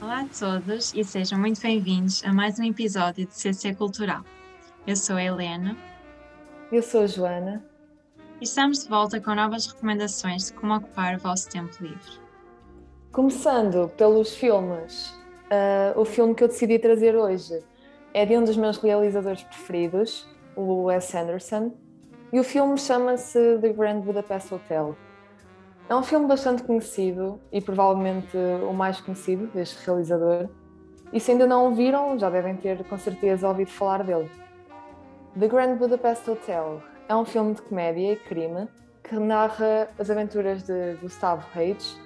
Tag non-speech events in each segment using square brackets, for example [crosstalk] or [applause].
Olá a todos e sejam muito bem-vindos a mais um episódio de CC Cultural. Eu sou a Helena. Eu sou a Joana. E estamos de volta com novas recomendações de como ocupar o vosso tempo livre. Começando pelos filmes. Uh, o filme que eu decidi trazer hoje é de um dos meus realizadores preferidos, o Wes Anderson, e o filme chama-se The Grand Budapest Hotel. É um filme bastante conhecido e provavelmente o mais conhecido deste realizador. E se ainda não o viram, já devem ter com certeza ouvido falar dele. The Grand Budapest Hotel é um filme de comédia e crime que narra as aventuras de Gustavo Reis,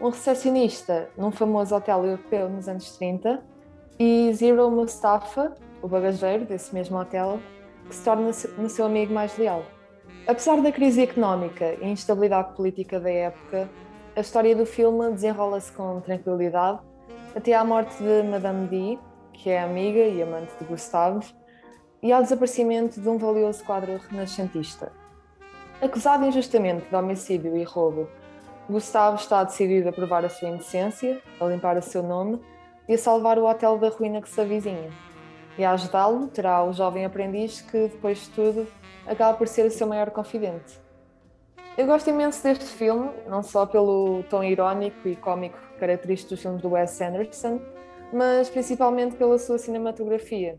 um recepcionista num famoso hotel europeu nos anos 30, e Zero Mustafa, o bagageiro desse mesmo hotel, que se torna no seu amigo mais leal. Apesar da crise económica e instabilidade política da época, a história do filme desenrola-se com tranquilidade até à morte de Madame D, que é amiga e amante de Gustave, e ao desaparecimento de um valioso quadro renascentista. Acusado injustamente de homicídio e roubo, Gustave está decidido a provar a sua inocência, a limpar o seu nome e a salvar o hotel da ruína que se avizinha. E a ajudá-lo terá o jovem aprendiz que, depois de tudo, acaba por ser o seu maior confidente. Eu gosto imenso deste filme, não só pelo tom irónico e cómico característico dos filmes do Wes Anderson, mas principalmente pela sua cinematografia.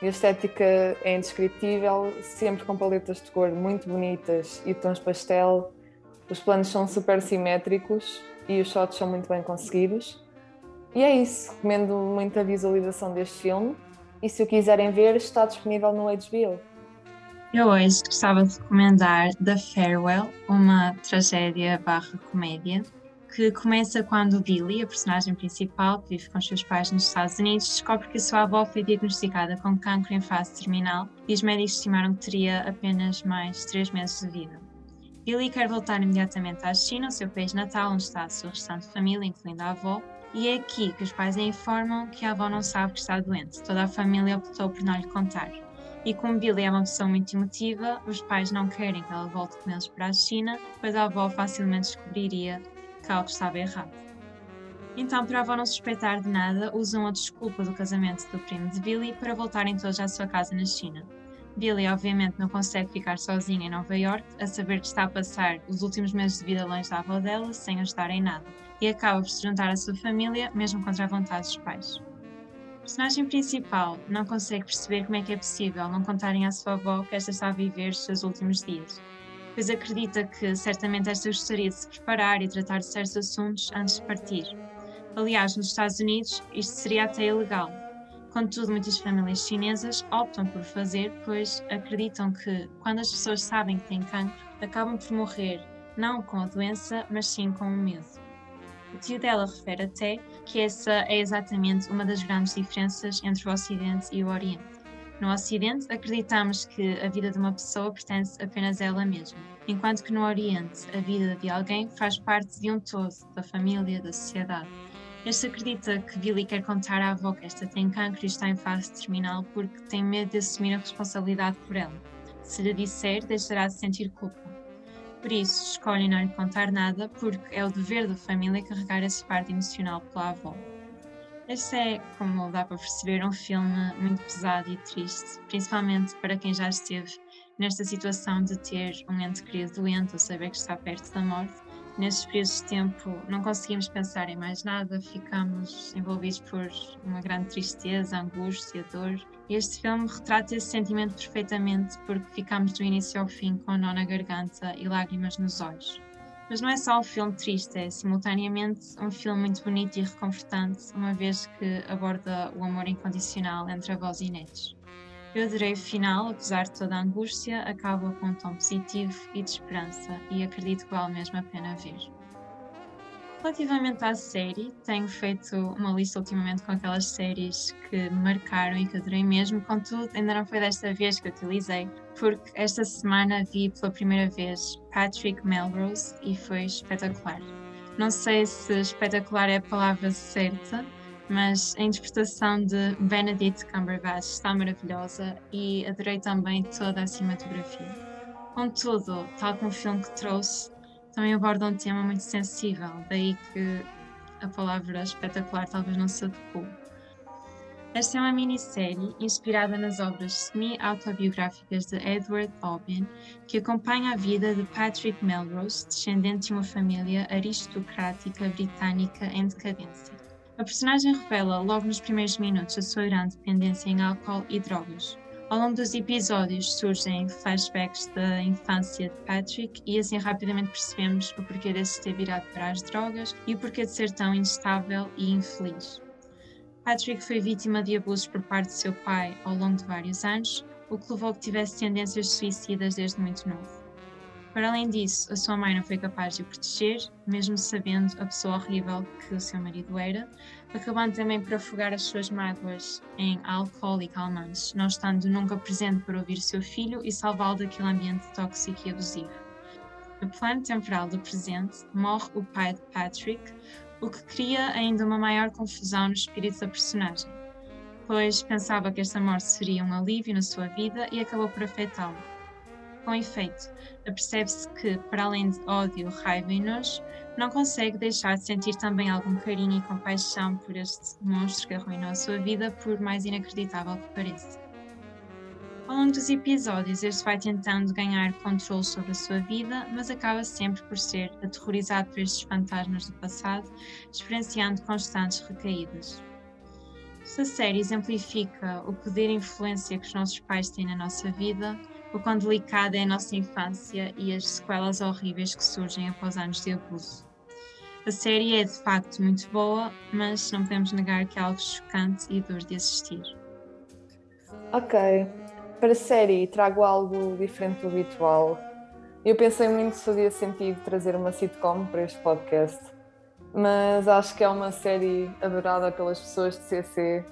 A estética é indescritível, sempre com paletas de cor muito bonitas e tons pastel. Os planos são super simétricos e os shots são muito bem conseguidos. E é isso, recomendo muito a visualização deste filme e se o quiserem ver está disponível no HBO. Eu hoje gostava de recomendar The Farewell, uma tragédia barra comédia, que começa quando Billy, a personagem principal, que vive com os seus pais nos Estados Unidos, descobre que a sua avó foi diagnosticada com cancro em fase terminal e os médicos estimaram que teria apenas mais três meses de vida. Billy quer voltar imediatamente à China, o seu país natal, onde está a sua restante família, incluindo a avó, e é aqui que os pais a informam que a avó não sabe que está doente. Toda a família optou por não lhe contar. E como Billy é uma pessoa muito emotiva, os pais não querem que ela volte com eles para a China, pois a avó facilmente descobriria que algo estava errado. Então, para a avó não suspeitar de nada, usam a desculpa do casamento do primo de Billy para voltarem todos à sua casa na China. Billy, obviamente, não consegue ficar sozinha em Nova York, a saber que está a passar os últimos meses de vida longe da avó dela, sem ajudar em nada, e acaba por se juntar à sua família, mesmo contra a vontade dos pais. O personagem principal não consegue perceber como é que é possível não contarem à sua avó que esta está a viver os seus últimos dias, pois acredita que certamente esta gostaria de se preparar e tratar de certos assuntos antes de partir. Aliás, nos Estados Unidos, isto seria até ilegal. Contudo, muitas famílias chinesas optam por fazer, pois acreditam que, quando as pessoas sabem que têm cancro, acabam por morrer não com a doença, mas sim com o medo. O tio dela refere até que essa é exatamente uma das grandes diferenças entre o Ocidente e o Oriente. No Ocidente, acreditamos que a vida de uma pessoa pertence apenas a ela mesma, enquanto que no Oriente, a vida de alguém faz parte de um todo, da família, da sociedade. Este acredita que Billy quer contar à avó que esta tem cancro e está em fase terminal porque tem medo de assumir a responsabilidade por ela. Se lhe disser, deixará de sentir culpa. Por isso, escolhem não lhe contar nada, porque é o dever da família carregar esse fardo emocional pela avó. Este é, como dá para perceber, um filme muito pesado e triste, principalmente para quem já esteve nesta situação de ter um ente querido doente ou saber que está perto da morte nestes períodos de tempo não conseguimos pensar em mais nada, ficamos envolvidos por uma grande tristeza, angústia, dor. Este filme retrata esse sentimento perfeitamente porque ficamos do início ao fim com a nó na garganta e lágrimas nos olhos. Mas não é só um filme triste, é simultaneamente um filme muito bonito e reconfortante, uma vez que aborda o amor incondicional entre avós e netos. Eu adorei o final, apesar de toda a angústia, acaba com um tom positivo e de esperança e acredito que vale mesmo a pena ver. Relativamente à série, tenho feito uma lista ultimamente com aquelas séries que me marcaram e que adorei mesmo, contudo, ainda não foi desta vez que utilizei, porque esta semana vi pela primeira vez Patrick Melrose e foi espetacular. Não sei se espetacular é a palavra certa, mas a interpretação de Benedict Cumberbatch está maravilhosa e adorei também toda a cinematografia. Contudo, tal como o filme que trouxe, também aborda um tema muito sensível, daí que a palavra espetacular talvez não se adequou. Esta é uma minissérie inspirada nas obras semi-autobiográficas de Edward Albin, que acompanha a vida de Patrick Melrose, descendente de uma família aristocrática britânica em decadência. A personagem revela logo nos primeiros minutos a sua grande dependência em álcool e drogas. Ao longo dos episódios surgem flashbacks da infância de Patrick e assim rapidamente percebemos o porquê de se ter virado para as drogas e o porquê de ser tão instável e infeliz. Patrick foi vítima de abusos por parte de seu pai ao longo de vários anos, o que levou a que tivesse tendências suicidas desde muito novo. Para além disso, a sua mãe não foi capaz de o proteger, mesmo sabendo a pessoa horrível que o seu marido era, acabando também por afogar as suas mágoas em álcool e calmantes, não estando nunca presente para ouvir seu filho e salvá-lo daquele ambiente tóxico e abusivo. No plano temporal do presente, morre o pai de Patrick, o que cria ainda uma maior confusão no espírito da personagem, pois pensava que esta morte seria um alívio na sua vida e acabou por afetá-lo. Com efeito, apercebe-se que, para além de ódio, raiva e nojo, não consegue deixar de sentir também algum carinho e compaixão por este monstro que arruinou a sua vida, por mais inacreditável que pareça. Ao longo dos episódios, este vai tentando ganhar controle sobre a sua vida, mas acaba sempre por ser aterrorizado por estes fantasmas do passado, experienciando constantes recaídas. Esta série exemplifica o poder e influência que os nossos pais têm na nossa vida, o quão delicada é a nossa infância e as sequelas horríveis que surgem após anos de abuso. A série é de facto muito boa, mas não podemos negar que é algo chocante e duro de assistir. Ok, para a série trago algo diferente do habitual. Eu pensei muito se fazia sentido trazer uma sitcom para este podcast, mas acho que é uma série adorada pelas pessoas de CC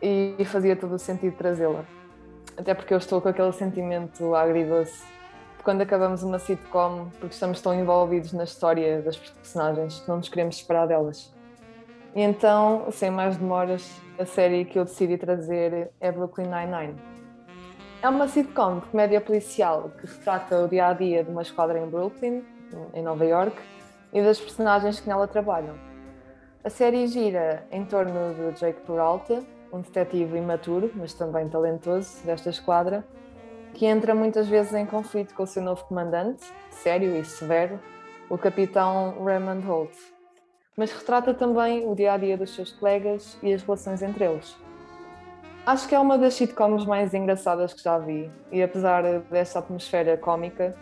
e fazia todo o sentido trazê-la. Até porque eu estou com aquele sentimento agridoce de quando acabamos uma sitcom, porque estamos tão envolvidos na história das personagens que não nos queremos separar delas. E então, sem mais demoras, a série que eu decidi trazer é Brooklyn Nine-Nine. É uma sitcom de comédia policial que retrata o dia a dia de uma esquadra em Brooklyn, em Nova York, e das personagens que nela trabalham. A série gira em torno de Jake Peralta, um detetive imaturo, mas também talentoso desta esquadra, que entra muitas vezes em conflito com o seu novo comandante, sério e severo, o capitão Raymond Holt. Mas retrata também o dia a dia dos seus colegas e as relações entre eles. Acho que é uma das sitcoms mais engraçadas que já vi e apesar desta atmosfera cómica,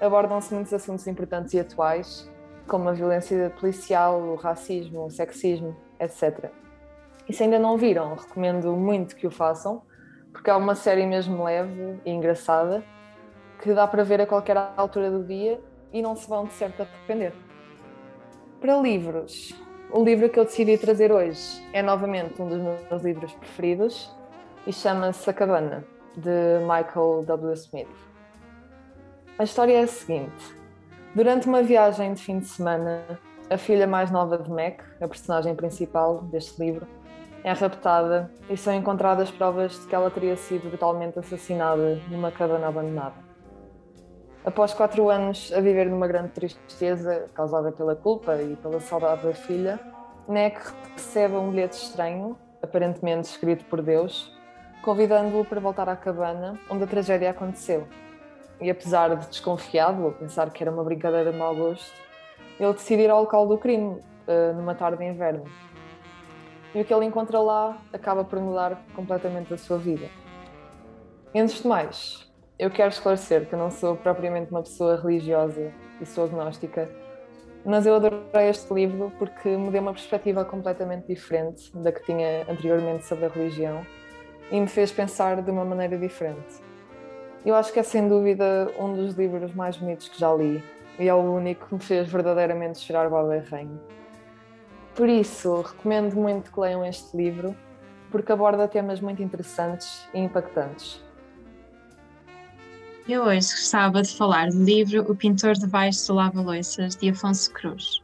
abordam-se muitos assuntos importantes e atuais, como a violência policial, o racismo, o sexismo, etc. E se ainda não viram, recomendo muito que o façam, porque é uma série mesmo leve e engraçada que dá para ver a qualquer altura do dia e não se vão de certo arrepender. Para livros, o livro que eu decidi trazer hoje é novamente um dos meus livros preferidos e chama-se A Cabana, de Michael W. Smith. A história é a seguinte: durante uma viagem de fim de semana, a filha mais nova de Mac, a personagem principal deste livro, é raptada e são encontradas provas de que ela teria sido brutalmente assassinada numa cabana abandonada. Após quatro anos a viver numa grande tristeza causada pela culpa e pela saudade da filha, Mac recebe um bilhete estranho, aparentemente escrito por Deus, convidando-o para voltar à cabana onde a tragédia aconteceu. E apesar de desconfiado, ou pensar que era uma brincadeira de mau gosto, ele decide ir ao local do crime, uh, numa tarde de inverno. E o que ele encontra lá acaba por mudar completamente a sua vida. Antes de mais, eu quero esclarecer que eu não sou propriamente uma pessoa religiosa e sou agnóstica, mas eu adorei este livro porque me deu uma perspectiva completamente diferente da que tinha anteriormente sobre a religião e me fez pensar de uma maneira diferente. Eu acho que é sem dúvida um dos livros mais bonitos que já li e é o único que me fez verdadeiramente chorar Baba Rainha. Por isso, recomendo muito que leiam este livro, porque aborda temas muito interessantes e impactantes. Eu hoje gostava de falar do livro O Pintor Debaixo do Lava-Loiças, de Afonso Cruz.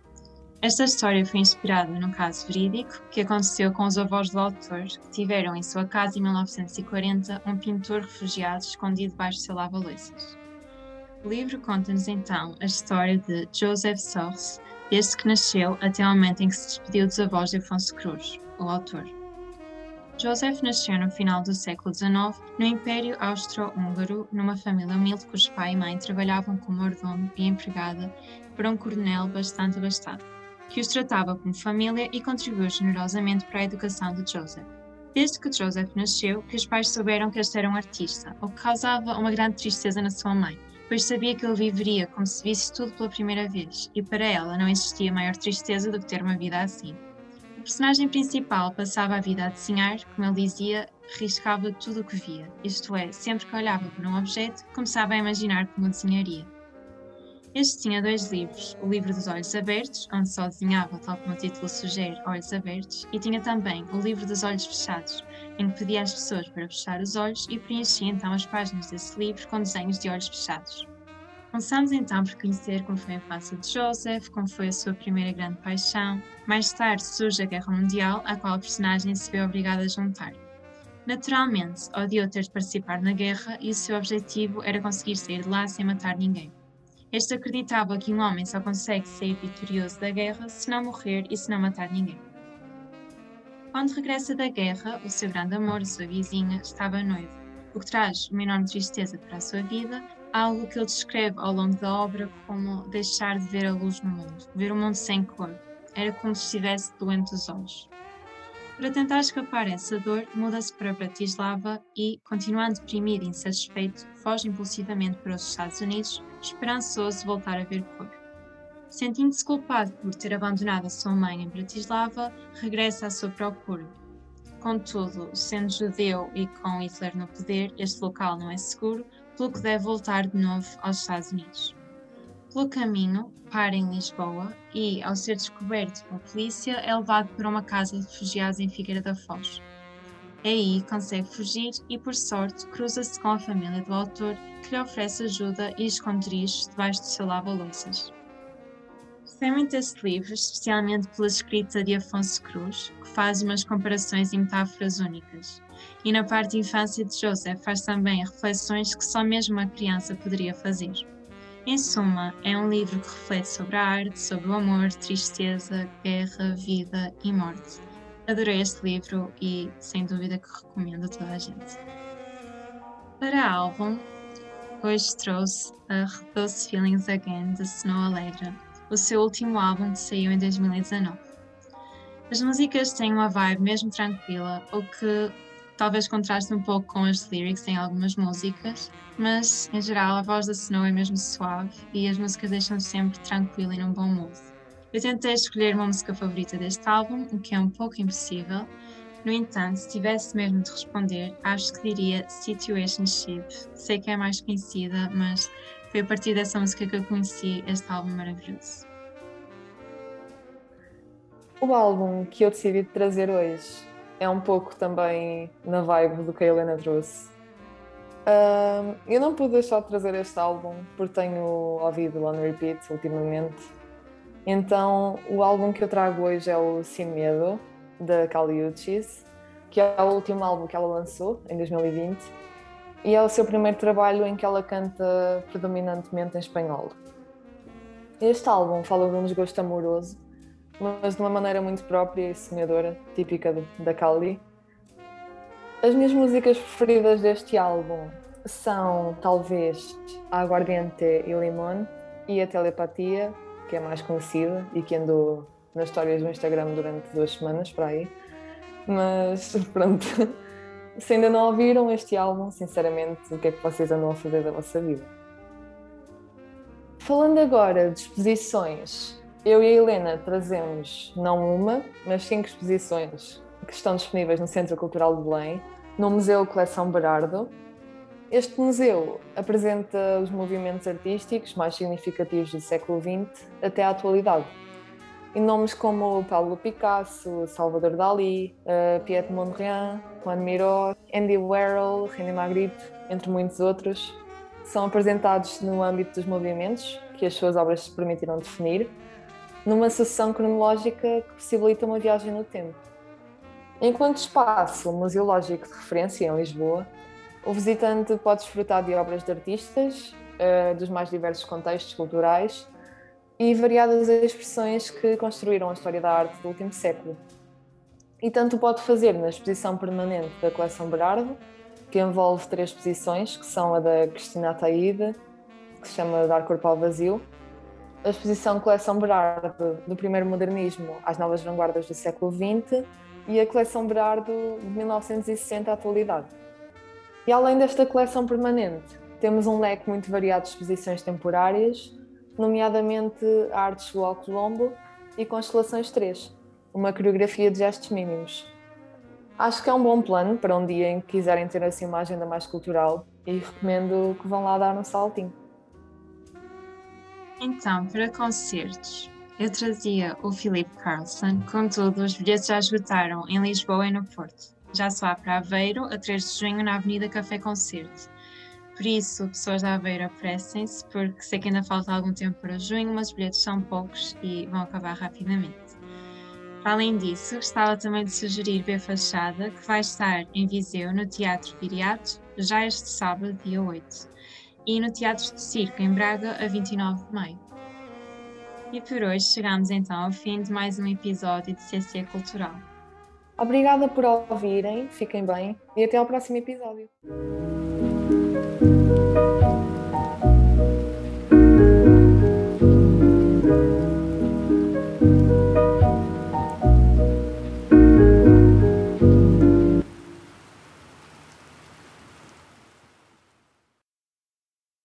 Esta história foi inspirada num caso verídico que aconteceu com os avós do autor, que tiveram em sua casa em 1940 um pintor refugiado escondido debaixo do seu lava-loiças. O livro conta-nos então a história de Joseph Sors, desde que nasceu até o momento em que se despediu dos avós de Afonso Cruz, o autor. Joseph nasceu no final do século XIX no Império Austro-Húngaro, numa família humilde cujos pai e mãe trabalhavam como mordomo e empregada para um coronel bastante abastado, que os tratava como família e contribuiu generosamente para a educação de Joseph. Desde que Joseph nasceu, que os pais souberam que este era um artista, o que causava uma grande tristeza na sua mãe, pois sabia que ele viveria como se visse tudo pela primeira vez, e para ela não existia maior tristeza do que ter uma vida assim. O personagem principal passava a vida a desenhar, como ele dizia, riscava tudo o que via, isto é, sempre que olhava para um objeto, começava a imaginar como o desenharia. Este tinha dois livros, o livro dos olhos abertos, onde só desenhava, tal como o título sugere, olhos abertos, e tinha também o livro dos olhos fechados, em que pedia às pessoas para fechar os olhos e preenchia então as páginas desse livro com desenhos de olhos fechados. Começamos então por conhecer como foi a infância de Joseph, como foi a sua primeira grande paixão. Mais tarde surge a Guerra Mundial, à qual a personagem se vê obrigada a juntar. Naturalmente, odiou ter de participar na guerra e o seu objetivo era conseguir sair de lá sem matar ninguém. Este acreditava que um homem só consegue sair vitorioso da guerra se não morrer e se não matar ninguém. Quando regressa da guerra, o seu grande amor, a sua vizinha, estava noivo, o que traz uma enorme tristeza para a sua vida, algo que ele descreve ao longo da obra como deixar de ver a luz no mundo, ver o mundo sem cor. Era como se estivesse doente dos olhos. Para tentar escapar essa dor, muda-se para Bratislava e, continuando deprimido e insatisfeito, foge impulsivamente para os Estados Unidos, esperançoso de voltar a ver cor. Sentindo-se culpado por ter abandonado a sua mãe em Bratislava, regressa à sua procura. Contudo, sendo judeu e com Hitler no poder, este local não é seguro, pelo que deve voltar de novo aos Estados Unidos. Pelo caminho, para em Lisboa e, ao ser descoberto pela polícia, é levado para uma casa de refugiados em Figueira da Foz. Aí consegue fugir e, por sorte, cruza-se com a família do autor, que lhe oferece ajuda e esconderijos debaixo do seu lava-louças. Gostei muito deste livro, especialmente pela escrita de Afonso Cruz, que faz umas comparações e metáforas únicas. E na parte de infância de Joseph faz também reflexões que só mesmo uma criança poderia fazer. Em suma, é um livro que reflete sobre a arte, sobre o amor, tristeza, guerra, vida e morte. Adorei este livro e, sem dúvida, que recomendo a toda a gente. Para álbum, hoje trouxe a Those Feelings Again de Snow Allegra, o seu último álbum que saiu em 2019. As músicas têm uma vibe mesmo tranquila, o que talvez contraste um pouco com as lyrics em algumas músicas, mas em geral a voz da Snow é mesmo suave e as músicas deixam sempre tranquila e num bom mood. Eu tentei escolher uma música favorita deste álbum, o que é um pouco impossível. No entanto, se tivesse mesmo de responder, acho que diria Situationship. Sei que é mais conhecida, mas foi a partir dessa música que eu conheci este álbum maravilhoso. O álbum que eu decidi trazer hoje é um pouco também na vibe do que a Helena trouxe. Uh, eu não pude deixar de trazer este álbum porque tenho ouvido on repeat ultimamente. Então, o álbum que eu trago hoje é o Sem Medo, da Kali Uchis, que é o último álbum que ela lançou em 2020 e é o seu primeiro trabalho em que ela canta predominantemente em espanhol. Este álbum fala de um desgosto amoroso mas de uma maneira muito própria e sonhadora, típica da Kali. As minhas músicas preferidas deste álbum são talvez A Aguardiente e Limón e A Telepatia, que é mais conhecida e que andou nas histórias do Instagram durante duas semanas para aí. Mas [laughs] pronto, se ainda não ouviram este álbum, sinceramente, o que é que vocês andam a fazer da vossa vida? Falando agora de exposições, eu e a Helena trazemos não uma, mas cinco exposições que estão disponíveis no Centro Cultural de Belém, no Museu Coleção Berardo. Este museu apresenta os movimentos artísticos mais significativos do século XX até à atualidade. E nomes como Pablo Picasso, Salvador Dalí, uh, Piet Mondrian, Juan Miró, Andy Warhol, René Magritte, entre muitos outros, são apresentados no âmbito dos movimentos que as suas obras se permitiram definir numa sucessão cronológica que possibilita uma viagem no tempo. Enquanto espaço museológico de referência em Lisboa, o visitante pode desfrutar de obras de artistas, uh, dos mais diversos contextos culturais e variadas expressões que construíram a história da arte do último século. E tanto pode fazer na exposição permanente da coleção Berardo, que envolve três exposições, que são a da Cristina Ataíde, que se chama Dar Corpo ao Vazio, a exposição Coleção Berardo, do primeiro modernismo às novas vanguardas do século XX, e a coleção Berardo de 1960 à atualidade. E além desta coleção permanente, temos um leque muito variado de exposições temporárias, nomeadamente Artes do Colombo e Constelações 3, uma coreografia de gestos mínimos. Acho que é um bom plano para um dia em que quiserem ter assim uma agenda mais cultural e recomendo que vão lá dar um saltinho. Então, para concertos, eu trazia o Filipe Carlson, contudo, os bilhetes já esgotaram em Lisboa e no Porto. Já só há para Aveiro, a 3 de junho, na Avenida Café Concerto. Por isso, pessoas da Aveiro apressem-se, porque sei que ainda falta algum tempo para junho, mas os bilhetes são poucos e vão acabar rapidamente. Além disso, gostava também de sugerir B Fachada, que vai estar em Viseu, no Teatro Viriato, já este sábado, dia 8, e no Teatro de Circo, em Braga, a 29 de maio. E por hoje chegamos então ao fim de mais um episódio de CC Cultural. Obrigada por ouvirem, fiquem bem e até ao próximo episódio.